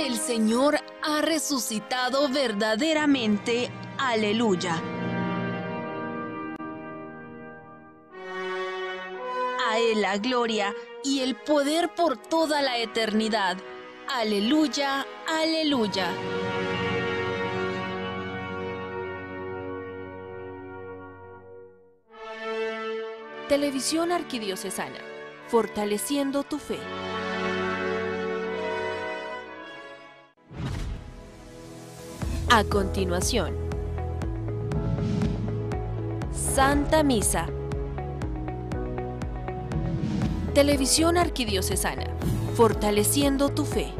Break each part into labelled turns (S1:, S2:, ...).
S1: El Señor ha resucitado verdaderamente. Aleluya. A Él la gloria y el poder por toda la eternidad. Aleluya, aleluya.
S2: Televisión Arquidiocesana, fortaleciendo tu fe. A continuación, Santa Misa. Televisión Arquidiocesana, fortaleciendo tu fe.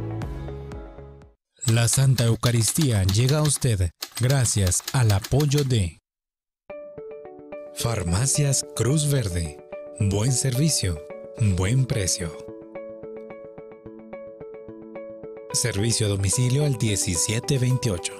S3: La Santa Eucaristía llega a usted gracias al apoyo de Farmacias Cruz Verde. Buen servicio, buen precio. Servicio a domicilio al 1728.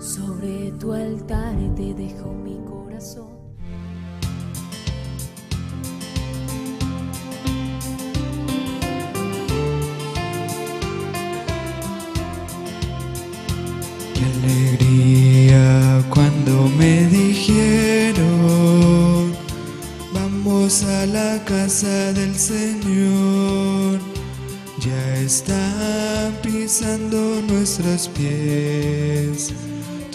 S4: Sobre tu altar te dejo mi corazón.
S5: Qué alegría cuando me dijeron, vamos a la casa del Señor. Ya están pisando nuestros pies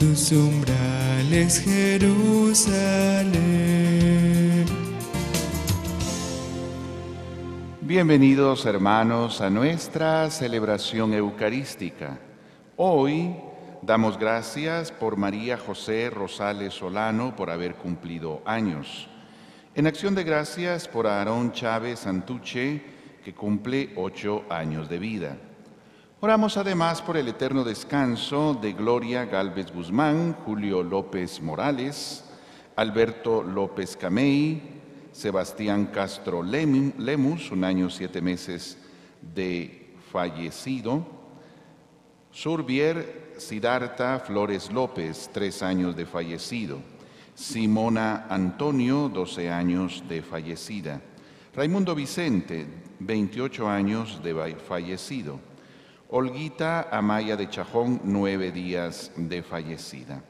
S5: umbrales, Jerusalén.
S6: Bienvenidos hermanos a nuestra celebración eucarística. Hoy damos gracias por María José Rosales Solano por haber cumplido años. En acción de gracias por Aarón Chávez Santuche, que cumple ocho años de vida. Oramos además por el eterno descanso de Gloria Galvez Guzmán, Julio López Morales, Alberto López Camey, Sebastián Castro Lem- Lemus, un año siete meses de fallecido, Surbier Siddhartha Flores López, tres años de fallecido, Simona Antonio, 12 años de fallecida, Raimundo Vicente, 28 años de fallecido, Olguita Amaya de Chajón, nueve días de fallecida,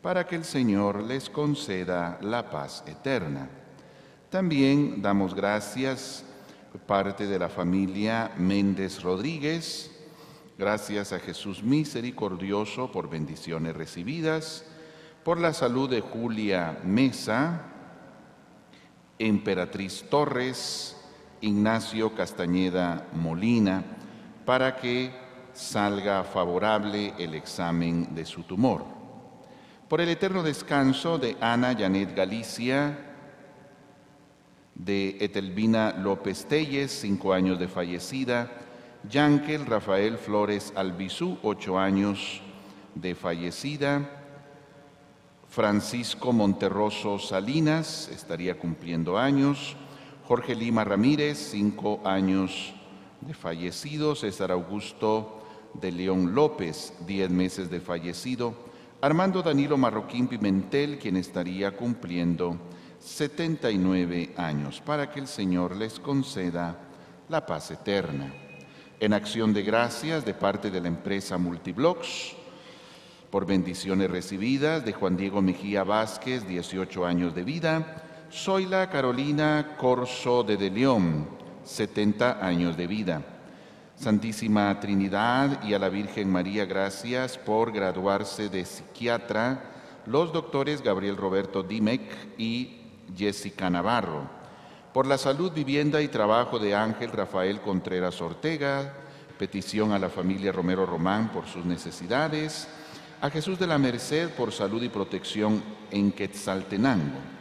S6: para que el Señor les conceda la paz eterna. También damos gracias parte de la familia Méndez Rodríguez, gracias a Jesús misericordioso por bendiciones recibidas, por la salud de Julia Mesa, Emperatriz Torres, Ignacio Castañeda Molina, para que salga favorable el examen de su tumor. Por el eterno descanso de Ana Janet Galicia, de Etelvina López Telles, cinco años de fallecida, Yankel Rafael Flores Albizú, ocho años de fallecida, Francisco Monterroso Salinas, estaría cumpliendo años, Jorge Lima Ramírez, cinco años de fallecido, César Augusto de León López, diez meses de fallecido, Armando Danilo Marroquín Pimentel, quien estaría cumpliendo 79 años, para que el Señor les conceda la paz eterna. En acción de gracias de parte de la empresa Multiblox, por bendiciones recibidas de Juan Diego Mejía Vázquez, 18 años de vida, Zoila Carolina Corso de De León, 70 años de vida. Santísima Trinidad y a la Virgen María, gracias por graduarse de psiquiatra los doctores Gabriel Roberto Dimec y Jessica Navarro. Por la salud, vivienda y trabajo de Ángel Rafael Contreras Ortega, petición a la familia Romero Román por sus necesidades, a Jesús de la Merced por salud y protección en Quetzaltenango.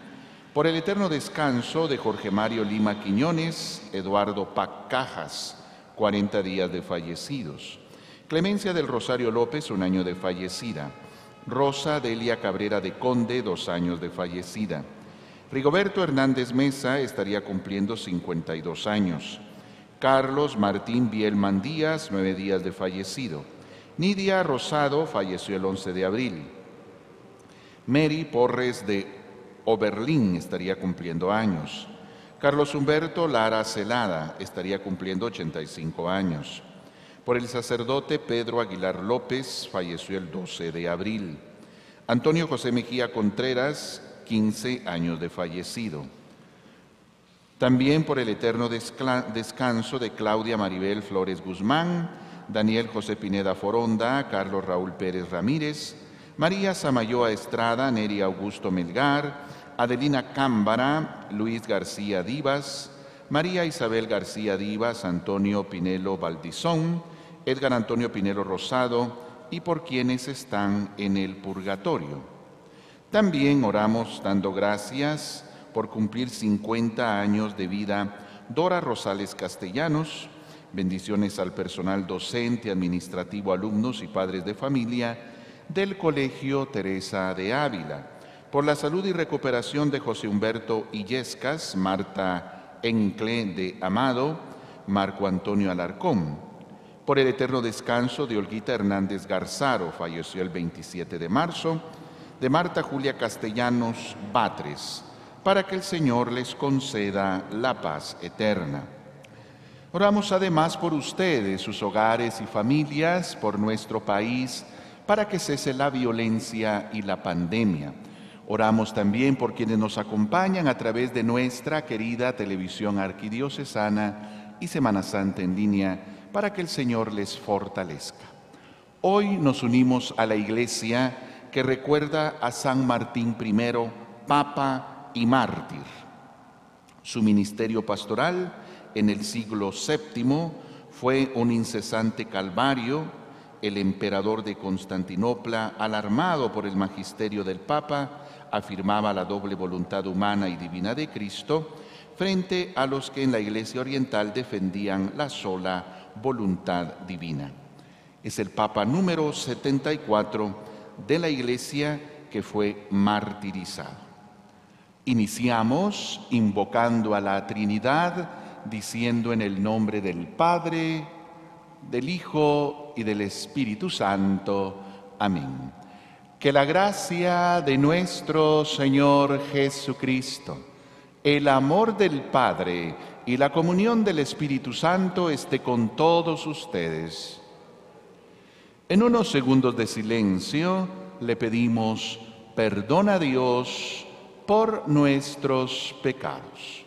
S6: Por el eterno descanso de Jorge Mario Lima Quiñones, Eduardo Pacajas, 40 días de fallecidos. Clemencia del Rosario López, un año de fallecida. Rosa Delia Cabrera de Conde, dos años de fallecida. Rigoberto Hernández Mesa estaría cumpliendo 52 años. Carlos Martín Bielman Díaz, nueve días de fallecido. Nidia Rosado falleció el 11 de abril. Mary Porres de Oberlin estaría cumpliendo años. Carlos Humberto Lara Celada estaría cumpliendo 85 años. Por el sacerdote Pedro Aguilar López falleció el 12 de abril. Antonio José Mejía Contreras, 15 años de fallecido. También por el eterno descanso de Claudia Maribel Flores Guzmán, Daniel José Pineda Foronda, Carlos Raúl Pérez Ramírez, María Samayoa Estrada, Neri Augusto Melgar, Adelina Cámbara, Luis García Divas, María Isabel García Divas, Antonio Pinelo Valdizón, Edgar Antonio Pinelo Rosado y por quienes están en el purgatorio. También oramos dando gracias por cumplir 50 años de vida Dora Rosales Castellanos. Bendiciones al personal docente, administrativo, alumnos y padres de familia del Colegio Teresa de Ávila. Por la salud y recuperación de José Humberto Illescas, Marta Encle de Amado, Marco Antonio Alarcón. Por el eterno descanso de Olguita Hernández Garzaro, falleció el 27 de marzo, de Marta Julia Castellanos Batres para que el Señor les conceda la paz eterna. Oramos además por ustedes, sus hogares y familias, por nuestro país, para que cese la violencia y la pandemia. Oramos también por quienes nos acompañan a través de nuestra querida televisión arquidiocesana y Semana Santa en línea, para que el Señor les fortalezca. Hoy nos unimos a la iglesia que recuerda a San Martín I, Papa y mártir. Su ministerio pastoral en el siglo VII fue un incesante calvario. El emperador de Constantinopla, alarmado por el magisterio del Papa, afirmaba la doble voluntad humana y divina de Cristo frente a los que en la Iglesia Oriental defendían la sola voluntad divina. Es el Papa número 74 de la Iglesia que fue martirizado. Iniciamos invocando a la Trinidad, diciendo en el nombre del Padre, del Hijo y del Espíritu Santo. Amén. Que la gracia de nuestro Señor Jesucristo, el amor del Padre y la comunión del Espíritu Santo esté con todos ustedes. En unos segundos de silencio le pedimos perdón a Dios por nuestros pecados.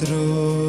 S5: Nosotros.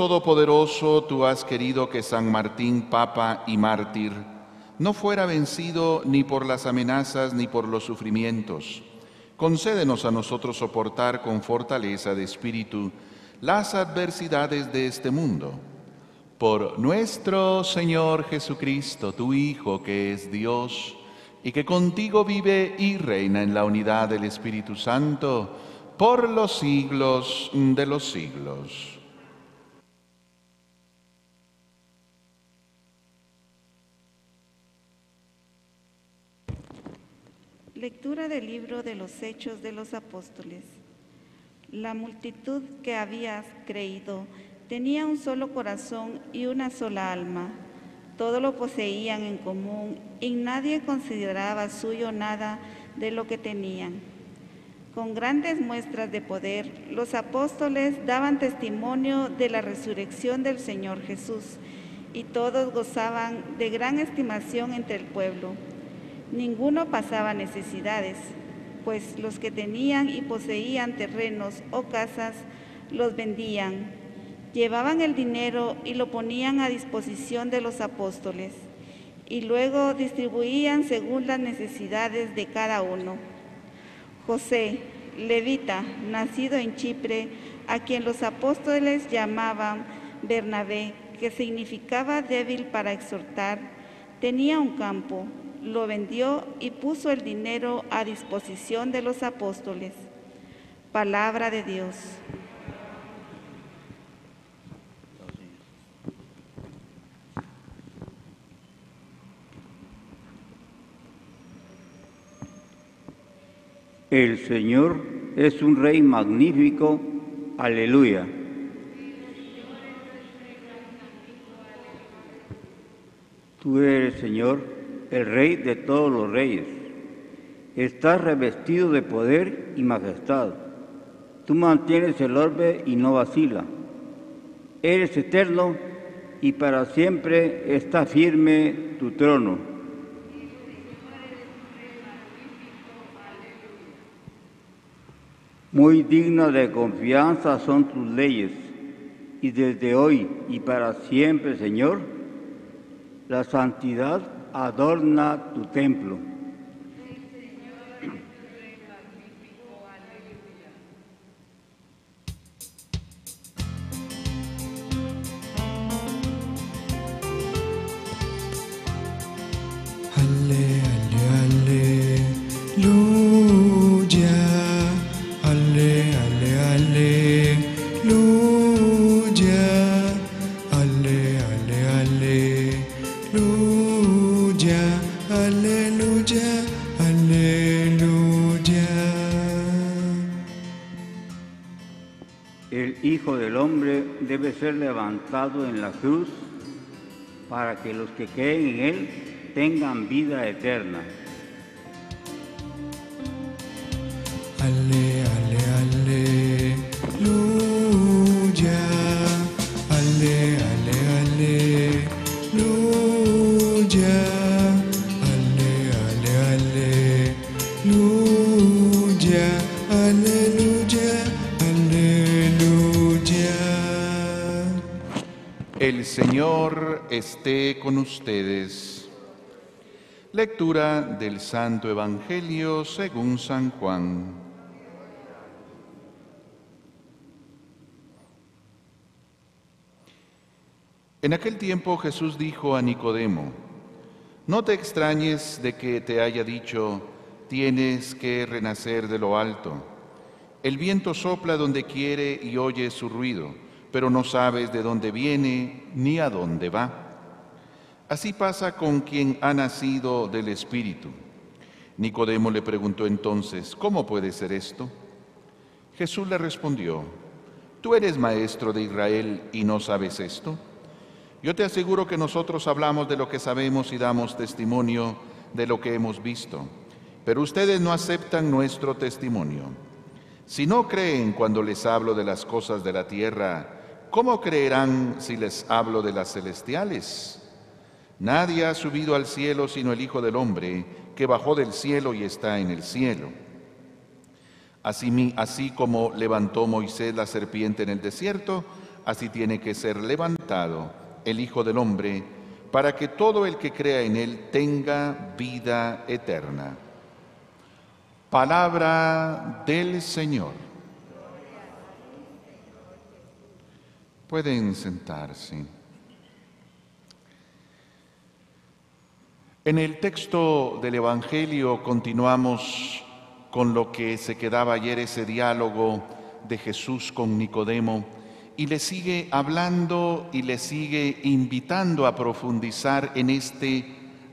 S6: Todopoderoso, tú has querido que San Martín, Papa y mártir, no fuera vencido ni por las amenazas ni por los sufrimientos. Concédenos a nosotros soportar con fortaleza de espíritu las adversidades de este mundo. Por nuestro Señor Jesucristo, tu Hijo, que es Dios, y que contigo vive y reina en la unidad del Espíritu Santo, por los siglos de los siglos.
S7: Lectura del libro de los Hechos de los Apóstoles. La multitud que había creído tenía un solo corazón y una sola alma. Todo lo poseían en común y nadie consideraba suyo nada de lo que tenían. Con grandes muestras de poder, los apóstoles daban testimonio de la resurrección del Señor Jesús y todos gozaban de gran estimación entre el pueblo. Ninguno pasaba necesidades, pues los que tenían y poseían terrenos o casas los vendían, llevaban el dinero y lo ponían a disposición de los apóstoles, y luego distribuían según las necesidades de cada uno. José, levita, nacido en Chipre, a quien los apóstoles llamaban Bernabé, que significaba débil para exhortar, tenía un campo, lo vendió y puso el dinero a disposición de los apóstoles. Palabra de Dios.
S8: El Señor es un Rey magnífico. Aleluya. Tú eres, Señor, el Rey de todos los reyes. Estás revestido de poder y majestad. Tú mantienes el orbe y no vacila. Eres eterno y para siempre está firme tu trono. Muy dignas de confianza son tus leyes, y desde hoy y para siempre, Señor, la santidad adorna tu templo. Que los que creen en Él tengan vida eterna.
S6: Esté con ustedes. Lectura del Santo Evangelio según San Juan. En aquel tiempo Jesús dijo a Nicodemo, no te extrañes de que te haya dicho, tienes que renacer de lo alto. El viento sopla donde quiere y oye su ruido, pero no sabes de dónde viene ni a dónde va. Así pasa con quien ha nacido del Espíritu. Nicodemo le preguntó entonces, ¿cómo puede ser esto? Jesús le respondió, ¿tú eres maestro de Israel y no sabes esto? Yo te aseguro que nosotros hablamos de lo que sabemos y damos testimonio de lo que hemos visto, pero ustedes no aceptan nuestro testimonio. Si no creen cuando les hablo de las cosas de la tierra, ¿cómo creerán si les hablo de las celestiales? Nadie ha subido al cielo sino el Hijo del Hombre, que bajó del cielo y está en el cielo. Así, como levantó Moisés la serpiente en el desierto, así tiene que ser levantado el Hijo del Hombre, para que todo el que crea en Él tenga vida eterna. Palabra del Señor. Pueden sentarse. En el texto del Evangelio continuamos con lo que se quedaba ayer ese diálogo de Jesús con Nicodemo y le sigue hablando y le sigue invitando a profundizar en este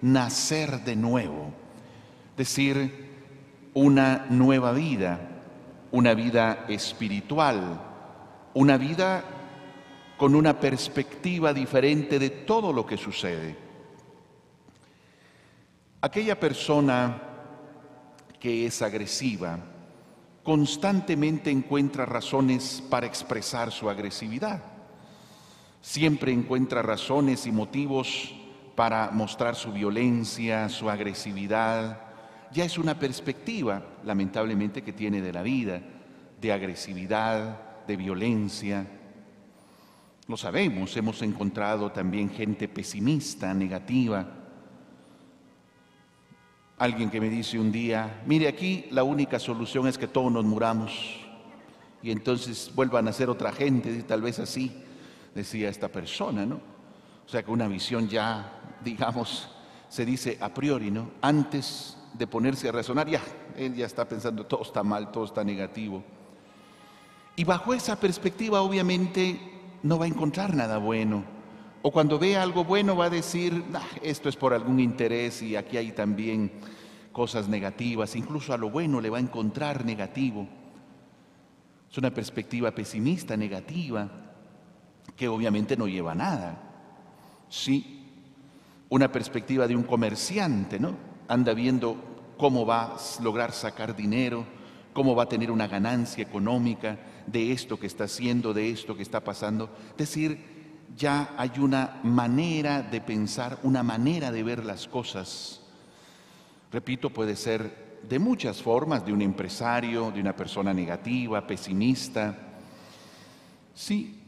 S6: nacer de nuevo, decir, una nueva vida, una vida espiritual, una vida con una perspectiva diferente de todo lo que sucede. Aquella persona que es agresiva, constantemente encuentra razones para expresar su agresividad. Siempre encuentra razones y motivos para mostrar su violencia, su agresividad. Ya es una perspectiva, lamentablemente, que tiene de la vida, de agresividad, de violencia. Lo sabemos, hemos encontrado también gente pesimista, negativa, Alguien que me dice un día, mire aquí la única solución es que todos nos muramos y entonces vuelvan a ser otra gente, y tal vez así, decía esta persona, ¿no? O sea que una visión ya, digamos, se dice a priori, ¿no? Antes de ponerse a razonar, ya, él ya está pensando, todo está mal, todo está negativo. Y bajo esa perspectiva, obviamente, no va a encontrar nada bueno. O cuando ve algo bueno va a decir, esto es por algún interés y aquí hay también cosas negativas, incluso a lo bueno le va a encontrar negativo. Es una perspectiva pesimista, negativa, que obviamente no lleva a nada. Sí, una perspectiva de un comerciante, ¿no? Anda viendo cómo va a lograr sacar dinero, cómo va a tener una ganancia económica de esto que está haciendo, de esto que está pasando. Decir, ya hay una manera de pensar, una manera de ver las cosas. Repito, puede ser de muchas formas, de un empresario, de una persona negativa, pesimista. Sí,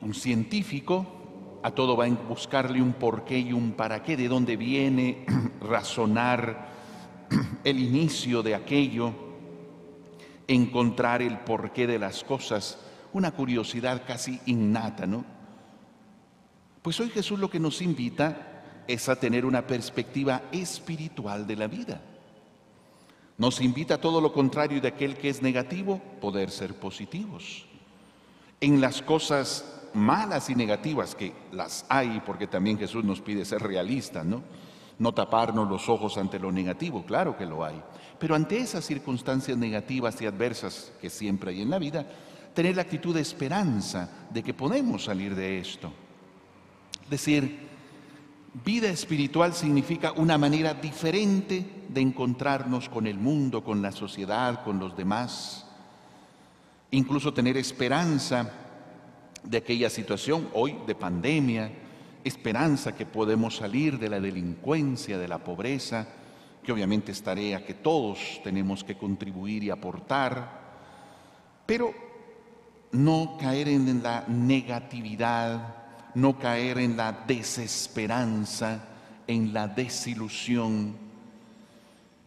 S6: un científico a todo va a buscarle un porqué y un para qué, de dónde viene, razonar el inicio de aquello, encontrar el porqué de las cosas una curiosidad casi innata, ¿no? Pues hoy Jesús lo que nos invita es a tener una perspectiva espiritual de la vida. Nos invita a todo lo contrario de aquel que es negativo, poder ser positivos. En las cosas malas y negativas, que las hay, porque también Jesús nos pide ser realistas, ¿no? No taparnos los ojos ante lo negativo, claro que lo hay. Pero ante esas circunstancias negativas y adversas que siempre hay en la vida, tener la actitud de esperanza de que podemos salir de esto. Es decir, vida espiritual significa una manera diferente de encontrarnos con el mundo, con la sociedad, con los demás. Incluso tener esperanza de aquella situación hoy de pandemia, esperanza que podemos salir de la delincuencia, de la pobreza, que obviamente es tarea que todos tenemos que contribuir y aportar, pero no caer en la negatividad, no caer en la desesperanza, en la desilusión.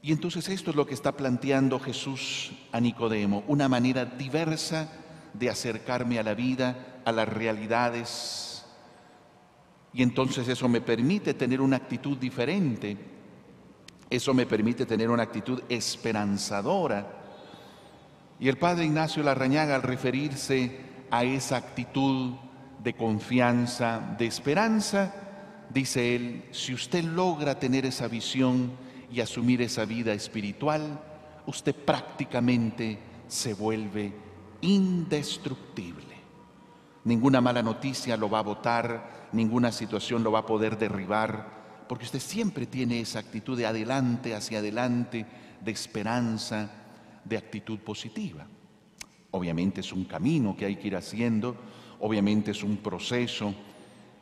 S6: Y entonces esto es lo que está planteando Jesús a Nicodemo, una manera diversa de acercarme a la vida, a las realidades, Y entonces eso me permite tener una actitud diferente, eso me permite tener una actitud esperanzadora. Y el padre Ignacio Larrañaga al referirse a esa actitud de confianza, de esperanza, dice él, si usted logra tener esa visión y asumir esa vida espiritual, usted prácticamente se vuelve indestructible. Ninguna mala noticia lo va a botar, ninguna situación lo va a poder derribar, porque usted siempre tiene esa actitud de adelante, hacia adelante, de esperanza, de actitud positiva. Obviamente es un camino que hay que ir haciendo, obviamente es un proceso.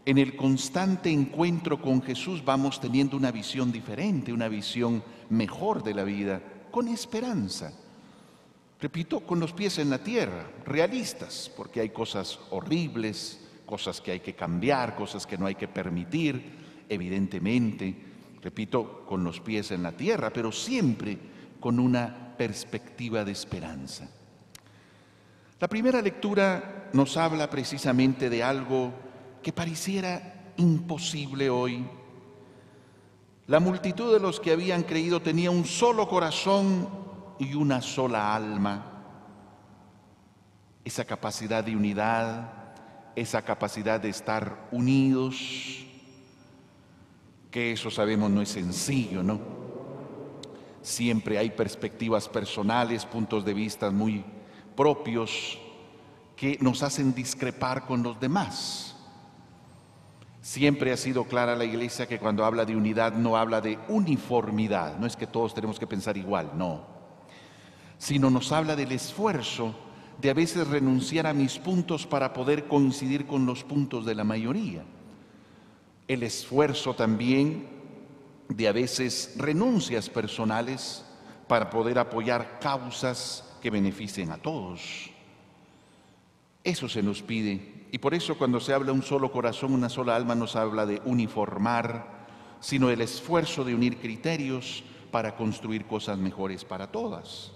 S6: En el constante encuentro con Jesús vamos teniendo una visión diferente, una visión mejor de la vida, con esperanza. Repito, con los pies en la tierra, realistas, porque hay cosas horribles, cosas que hay que cambiar, cosas que no hay que permitir, evidentemente, repito, con los pies en la tierra, pero siempre con una perspectiva de esperanza. La primera lectura nos habla precisamente de algo que pareciera imposible hoy. La multitud de los que habían creído tenía un solo corazón y una sola alma. Esa capacidad de unidad, esa capacidad de estar unidos, que eso sabemos no es sencillo, ¿no? Siempre hay perspectivas personales, puntos de vista muy propios que nos hacen discrepar con los demás. Siempre ha sido clara la iglesia que cuando habla de unidad no habla de uniformidad, no es que todos tenemos que pensar igual, no sino nos habla del esfuerzo de a veces renunciar a mis puntos para poder coincidir con los puntos de la mayoría. El esfuerzo también de a veces renuncias personales para poder apoyar causas que beneficien a todos. Eso se nos pide. Y por eso cuando se habla un solo corazón, una sola alma, no se habla de uniformar, sino el esfuerzo de unir criterios para construir cosas mejores para todas.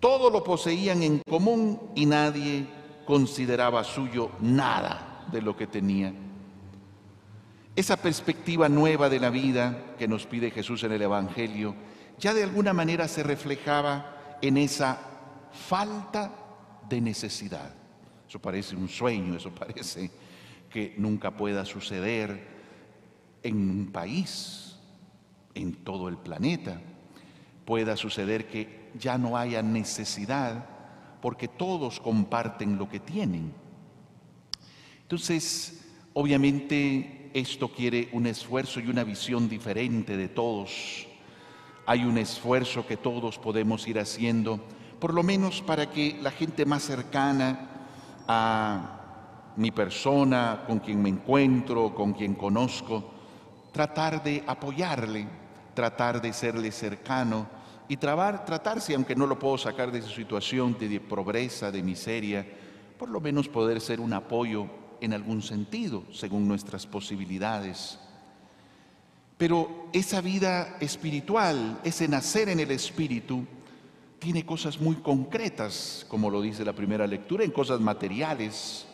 S6: Todo lo poseían en común y nadie consideraba suyo nada de lo que tenía. Esa perspectiva nueva de la vida que nos pide Jesús en el Evangelio ya de alguna manera se reflejaba en esa falta de necesidad. Eso parece un sueño, eso parece que nunca pueda suceder en un país, en todo el planeta. Pueda suceder que ya no haya necesidad porque todos comparten lo que tienen. Entonces, obviamente esto quiere un esfuerzo y una visión diferente de todos. Hay un esfuerzo que todos podemos ir haciendo, por lo menos para que la gente más cercana a mi persona, con quien me encuentro, con quien conozco, tratar de apoyarle, tratar de serle cercano, y tratar, tratarse, aunque no lo puedo sacar de su situación de pobreza, de miseria, por lo menos poder ser un apoyo en algún sentido, según nuestras posibilidades. Pero esa vida espiritual, ese nacer en el espíritu, tiene cosas muy concretas, como lo dice la primera lectura, en cosas materiales.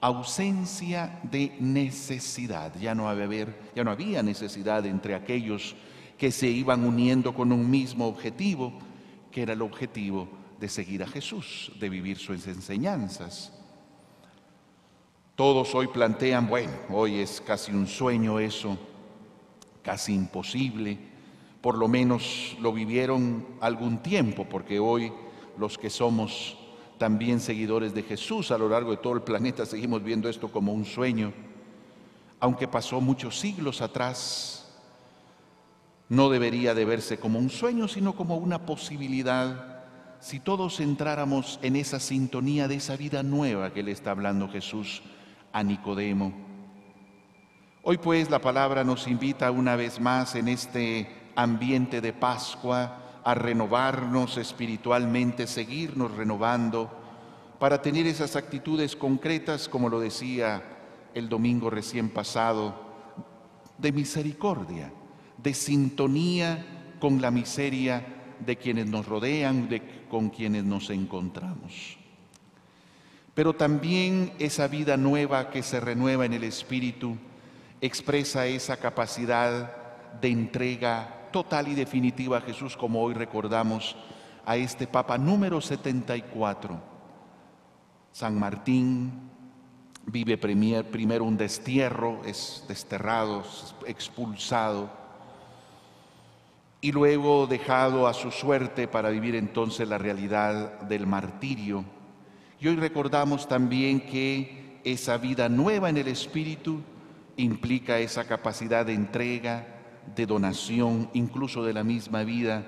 S6: Ausencia de necesidad. Ya no, había, necesidad entre aquellos que se iban uniendo con un mismo objetivo, que era el objetivo de seguir a Jesús, de vivir sus enseñanzas. Todos hoy plantean, bueno, hoy es casi un sueño eso, casi imposible, por lo menos lo vivieron algún tiempo, porque hoy los que somos también seguidores de Jesús a lo largo de todo el planeta seguimos viendo esto como un sueño, aunque pasó muchos siglos atrás, no debería de verse como un sueño, sino como una posibilidad. Si todos entráramos en esa sintonía de esa vida nueva que le está hablando Jesús a Nicodemo. Hoy pues la palabra nos invita una vez más en este ambiente de Pascua a renovarnos espiritualmente, seguirnos renovando, para tener esas actitudes concretas, como lo decía el domingo recién pasado, de misericordia de sintonía con la miseria de quienes nos rodean, de, con quienes nos encontramos. Pero también esa vida nueva que se renueva en el Espíritu expresa esa capacidad de entrega total y definitiva a Jesús, como hoy recordamos a este Papa número 74. San Martín vive primero un destierro, es desterrado, expulsado, y luego dejado a su suerte para vivir entonces la realidad del martirio. Y hoy recordamos también que esa vida nueva en el Espíritu implica esa capacidad de entrega, de donación, incluso de la misma vida,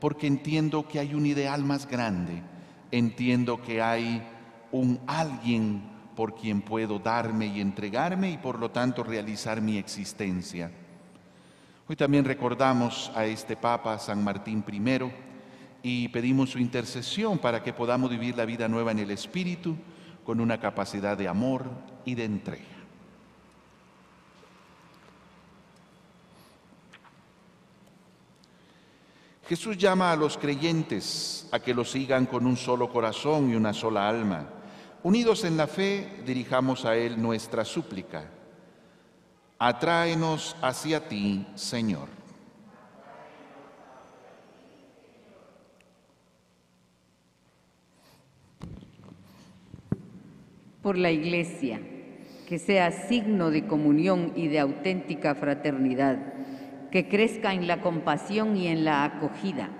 S6: porque entiendo que hay un ideal más grande, entiendo que hay un alguien por quien puedo darme y entregarme y por lo tanto realizar mi existencia. Hoy también recordamos a este Papa San Martín I y pedimos su intercesión para que podamos vivir la vida nueva en el Espíritu con una capacidad de amor y de entrega. Jesús llama a los creyentes a que lo sigan con un solo corazón y una sola alma. Unidos en la fe, dirijamos a Él nuestra súplica. Atráenos hacia ti, Señor.
S9: Por la Iglesia, que sea signo de comunión y de auténtica fraternidad que crezca en la compasión y en la acogida,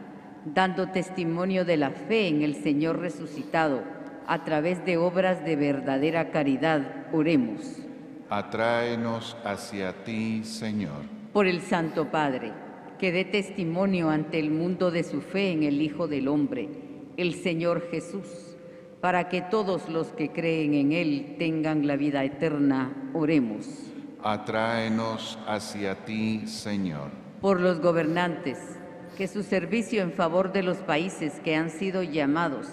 S9: dando testimonio de la fe en el Señor resucitado a través de obras de verdadera caridad. Oremos.
S6: Atráenos hacia ti, Señor.
S9: Por el Santo Padre, que dé testimonio ante el mundo de su fe en el Hijo del Hombre, el Señor Jesús, para que todos los que creen en Él tengan la vida eterna. Oremos
S6: Atráenos hacia ti, Señor.
S9: Por los gobernantes, que su servicio en favor de los países que han sido llamados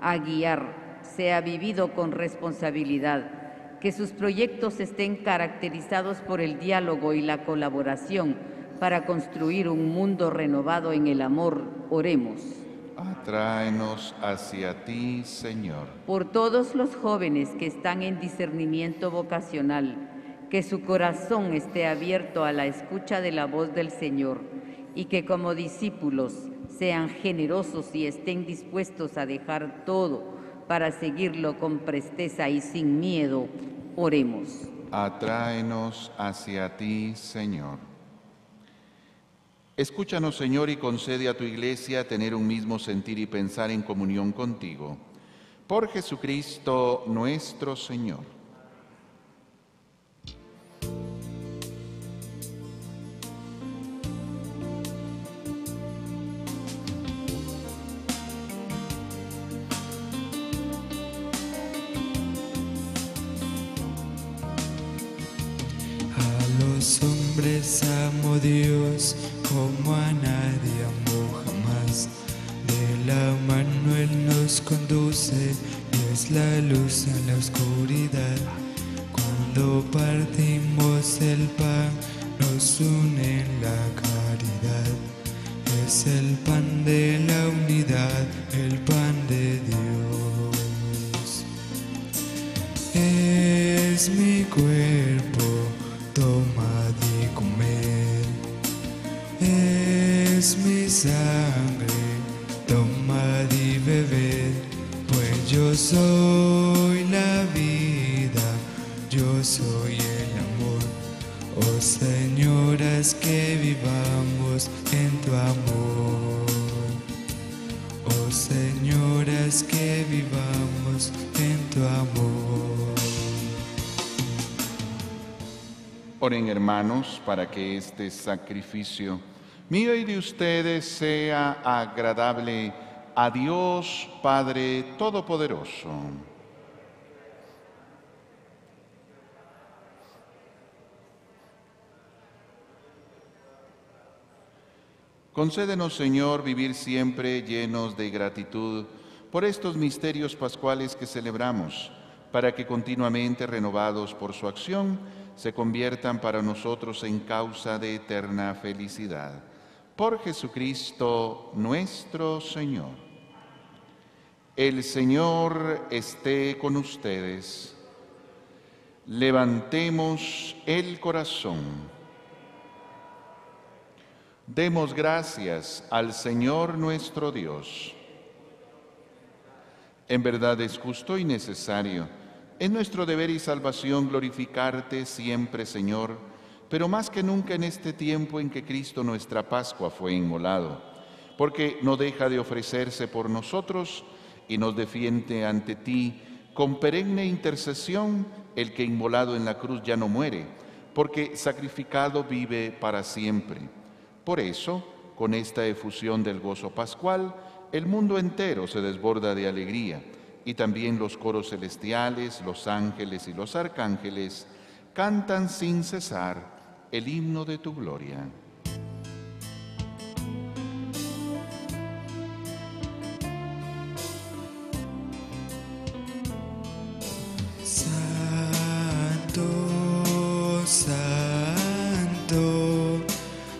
S9: a guiar sea vivido con responsabilidad, que sus proyectos estén caracterizados por el diálogo y la colaboración para construir un mundo renovado en el amor. Oremos.
S6: Atráenos hacia ti, Señor.
S9: Por todos los jóvenes que están en discernimiento vocacional, que su corazón esté abierto a la escucha de la voz del Señor y que como discípulos sean generosos y estén dispuestos a dejar todo para seguirlo con presteza y sin miedo. Oremos.
S6: Atráenos hacia ti, Señor. Escúchanos, Señor, y concede a tu iglesia tener un mismo sentir y pensar en comunión contigo. Por Jesucristo nuestro Señor.
S5: amo Dios como a nadie amo jamás. De la mano Él nos conduce y es la luz en la oscuridad.
S6: Para que este sacrificio mío y de ustedes sea agradable a Dios Padre Todopoderoso. Concédenos, Señor, vivir siempre llenos de gratitud por estos misterios pascuales que celebramos, para que continuamente renovados por su acción, se conviertan para nosotros en causa de eterna felicidad. Por Jesucristo nuestro Señor. El Señor esté con ustedes. Levantemos el corazón. Demos gracias al Señor nuestro Dios. En verdad es justo y necesario. Es nuestro deber y salvación glorificarte siempre, Señor, pero más que nunca en este tiempo en que Cristo nuestra Pascua fue inmolado, porque no deja de ofrecerse por nosotros y nos defiende ante ti con perenne intercesión el que inmolado en la cruz ya no muere, porque sacrificado vive para siempre. Por eso, con esta efusión del gozo pascual, el mundo entero se desborda de alegría y también los coros celestiales, los ángeles y los arcángeles cantan sin cesar el himno de tu gloria.
S5: Santo, santo,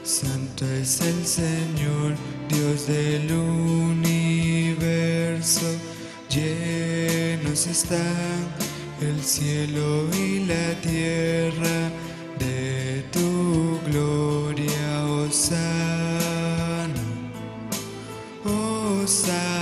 S5: santo es el Señor, Dios del universo. Llenos están el cielo y la tierra de tu gloria, Osana, Osana,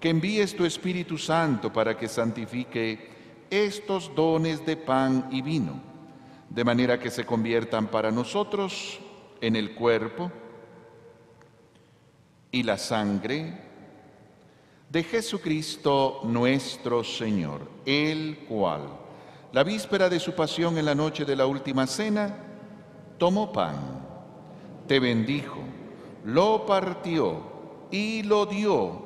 S6: que envíes tu Espíritu Santo para que santifique estos dones de pan y vino, de manera que se conviertan para nosotros en el cuerpo y la sangre de Jesucristo nuestro Señor, el cual, la víspera de su pasión en la noche de la última cena, tomó pan, te bendijo, lo partió y lo dio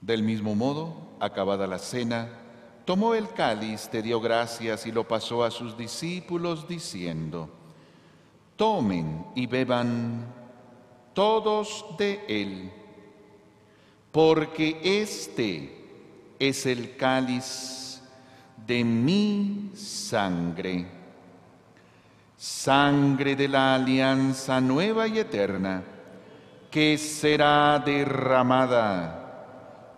S6: Del mismo modo, acabada la cena, tomó el cáliz, te dio gracias y lo pasó a sus discípulos diciendo, tomen y beban todos de él, porque este es el cáliz de mi sangre, sangre de la alianza nueva y eterna, que será derramada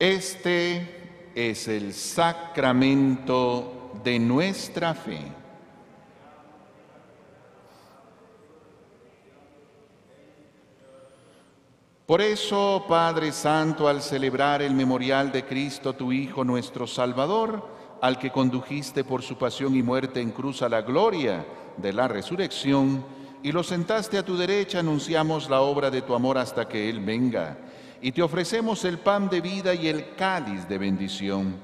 S6: Este es el sacramento de nuestra fe. Por eso, Padre Santo, al celebrar el memorial de Cristo, tu Hijo, nuestro Salvador, al que condujiste por su pasión y muerte en cruz a la gloria de la resurrección, y lo sentaste a tu derecha, anunciamos la obra de tu amor hasta que Él venga, y te ofrecemos el pan de vida y el cáliz de bendición.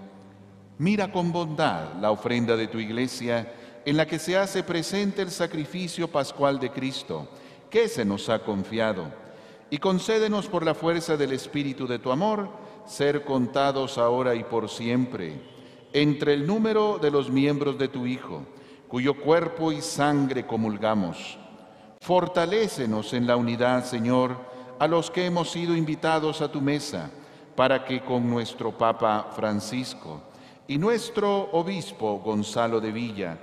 S6: Mira con bondad la ofrenda de tu iglesia, en la que se hace presente el sacrificio pascual de Cristo, que se nos ha confiado y concédenos por la fuerza del Espíritu de tu amor ser contados ahora y por siempre entre el número de los miembros de tu Hijo, cuyo cuerpo y sangre comulgamos. Fortalécenos en la unidad, Señor, a los que hemos sido invitados a tu mesa, para que con nuestro Papa Francisco y nuestro obispo Gonzalo de Villa,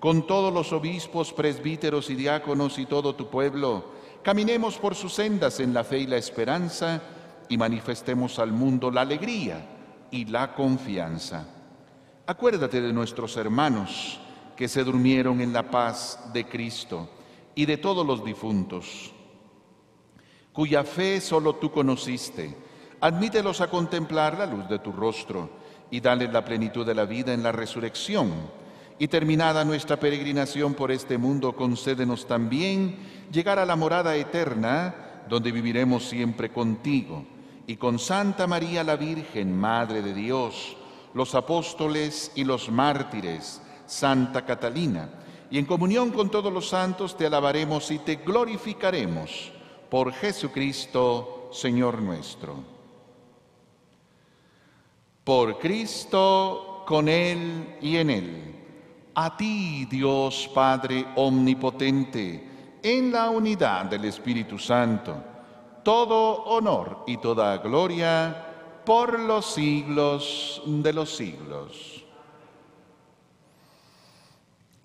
S6: con todos los obispos, presbíteros y diáconos y todo tu pueblo, Caminemos por sus sendas en la fe y la esperanza y manifestemos al mundo la alegría y la confianza. Acuérdate de nuestros hermanos que se durmieron en la paz de Cristo y de todos los difuntos, cuya fe solo tú conociste. Admítelos a contemplar la luz de tu rostro y dale la plenitud de la vida en la resurrección. Y terminada nuestra peregrinación por este mundo, concédenos también llegar a la morada eterna, donde viviremos siempre contigo, y con Santa María la Virgen, Madre de Dios, los apóstoles y los mártires, Santa Catalina, y en comunión con todos los santos te alabaremos y te glorificaremos por Jesucristo, Señor nuestro. Por Cristo, con Él y en Él a ti, Dios Padre Omnipotente, en la unidad del Espíritu Santo, todo honor y toda gloria por los siglos de los siglos.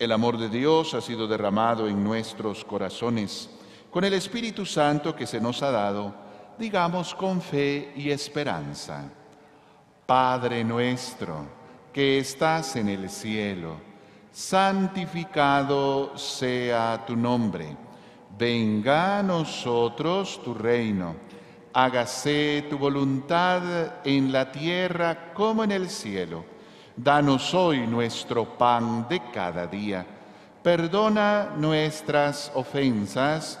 S6: El amor de Dios ha sido derramado en nuestros corazones con el Espíritu Santo que se nos ha dado, digamos con fe y esperanza. Padre nuestro, que estás en el cielo, santificado sea tu nombre. Venga a nosotros tu reino. Hágase tu voluntad en la tierra como en el cielo. Danos hoy nuestro pan de cada día. Perdona nuestras ofensas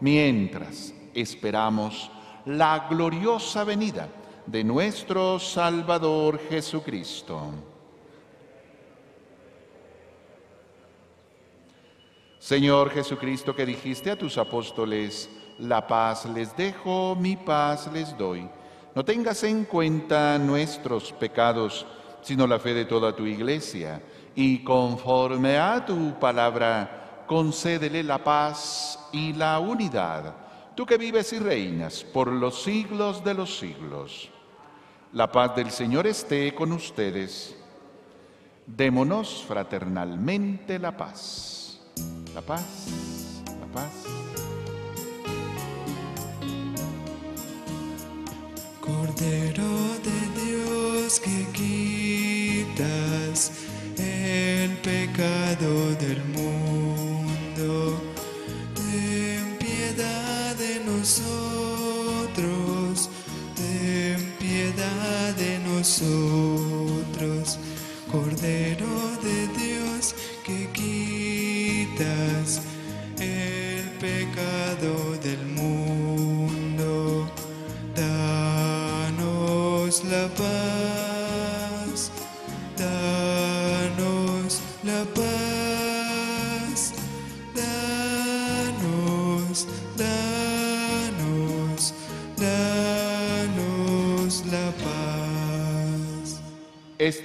S6: mientras esperamos la gloriosa venida de nuestro Salvador Jesucristo. Señor Jesucristo, que dijiste a tus apóstoles, la paz les dejo, mi paz les doy. No tengas en cuenta nuestros pecados, sino la fe de toda tu iglesia, y conforme a tu palabra, concédele la paz y la unidad, tú que vives y reinas por los siglos de los siglos. La paz del Señor esté con ustedes. Démonos fraternalmente la paz. La paz, la paz.
S5: Cordero de Dios que quitas el pecado del mundo, nosotros, Cordero de Dios que quitas el pecado del mundo.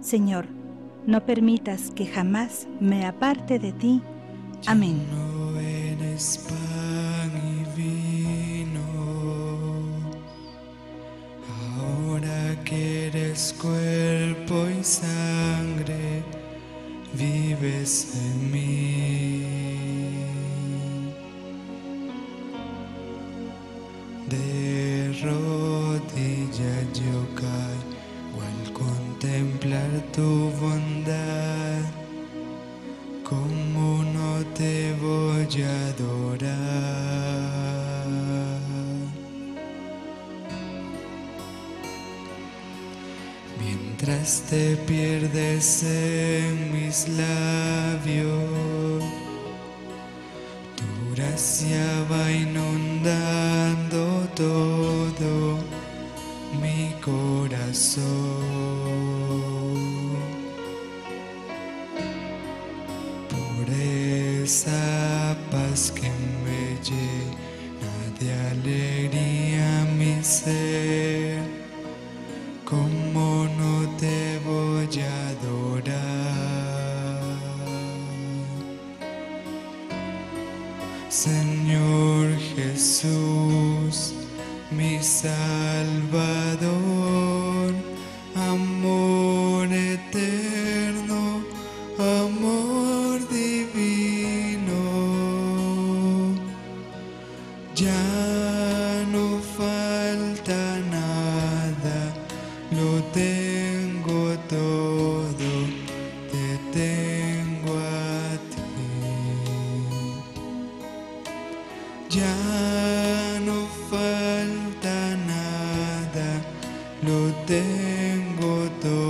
S10: Señor, no permitas que jamás me aparte de ti. Amén.
S5: No eres pan y vino, ahora que eres cuerpo y sangre, vives en mí. De rodillas yo al contemplar tu bondad. ¿Cómo no te voy a adorar? Mientras te pierdes en mis labios, tu gracia va inundando todo corazón. Por lo tengo todo,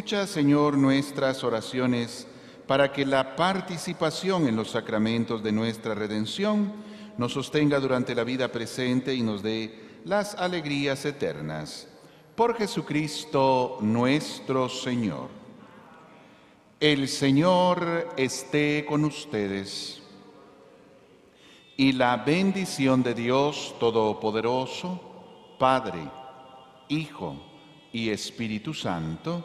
S6: Escucha, Señor, nuestras oraciones para que la participación en los sacramentos de nuestra redención nos sostenga durante la vida presente y nos dé las alegrías eternas. Por Jesucristo nuestro Señor. El Señor esté con ustedes. Y la bendición de Dios Todopoderoso, Padre, Hijo y Espíritu Santo,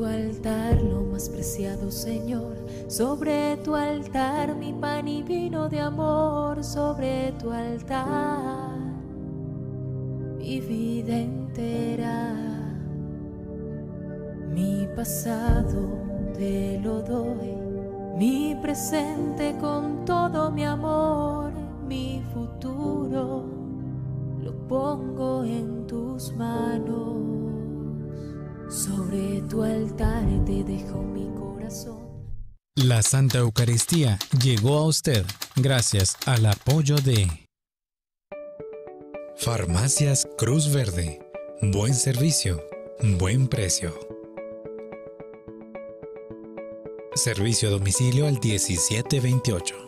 S4: Tu altar lo más preciado, Señor, sobre tu altar mi pan y vino de amor, sobre tu altar mi vida entera, mi pasado te lo doy, mi presente con
S3: La Santa Eucaristía llegó a usted gracias al apoyo de Farmacias Cruz Verde. Buen servicio, buen precio. Servicio a domicilio al 1728.